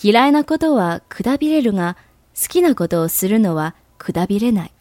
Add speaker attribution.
Speaker 1: 嫌いなことはくだびれるが、好きなことをするのはくだびれない。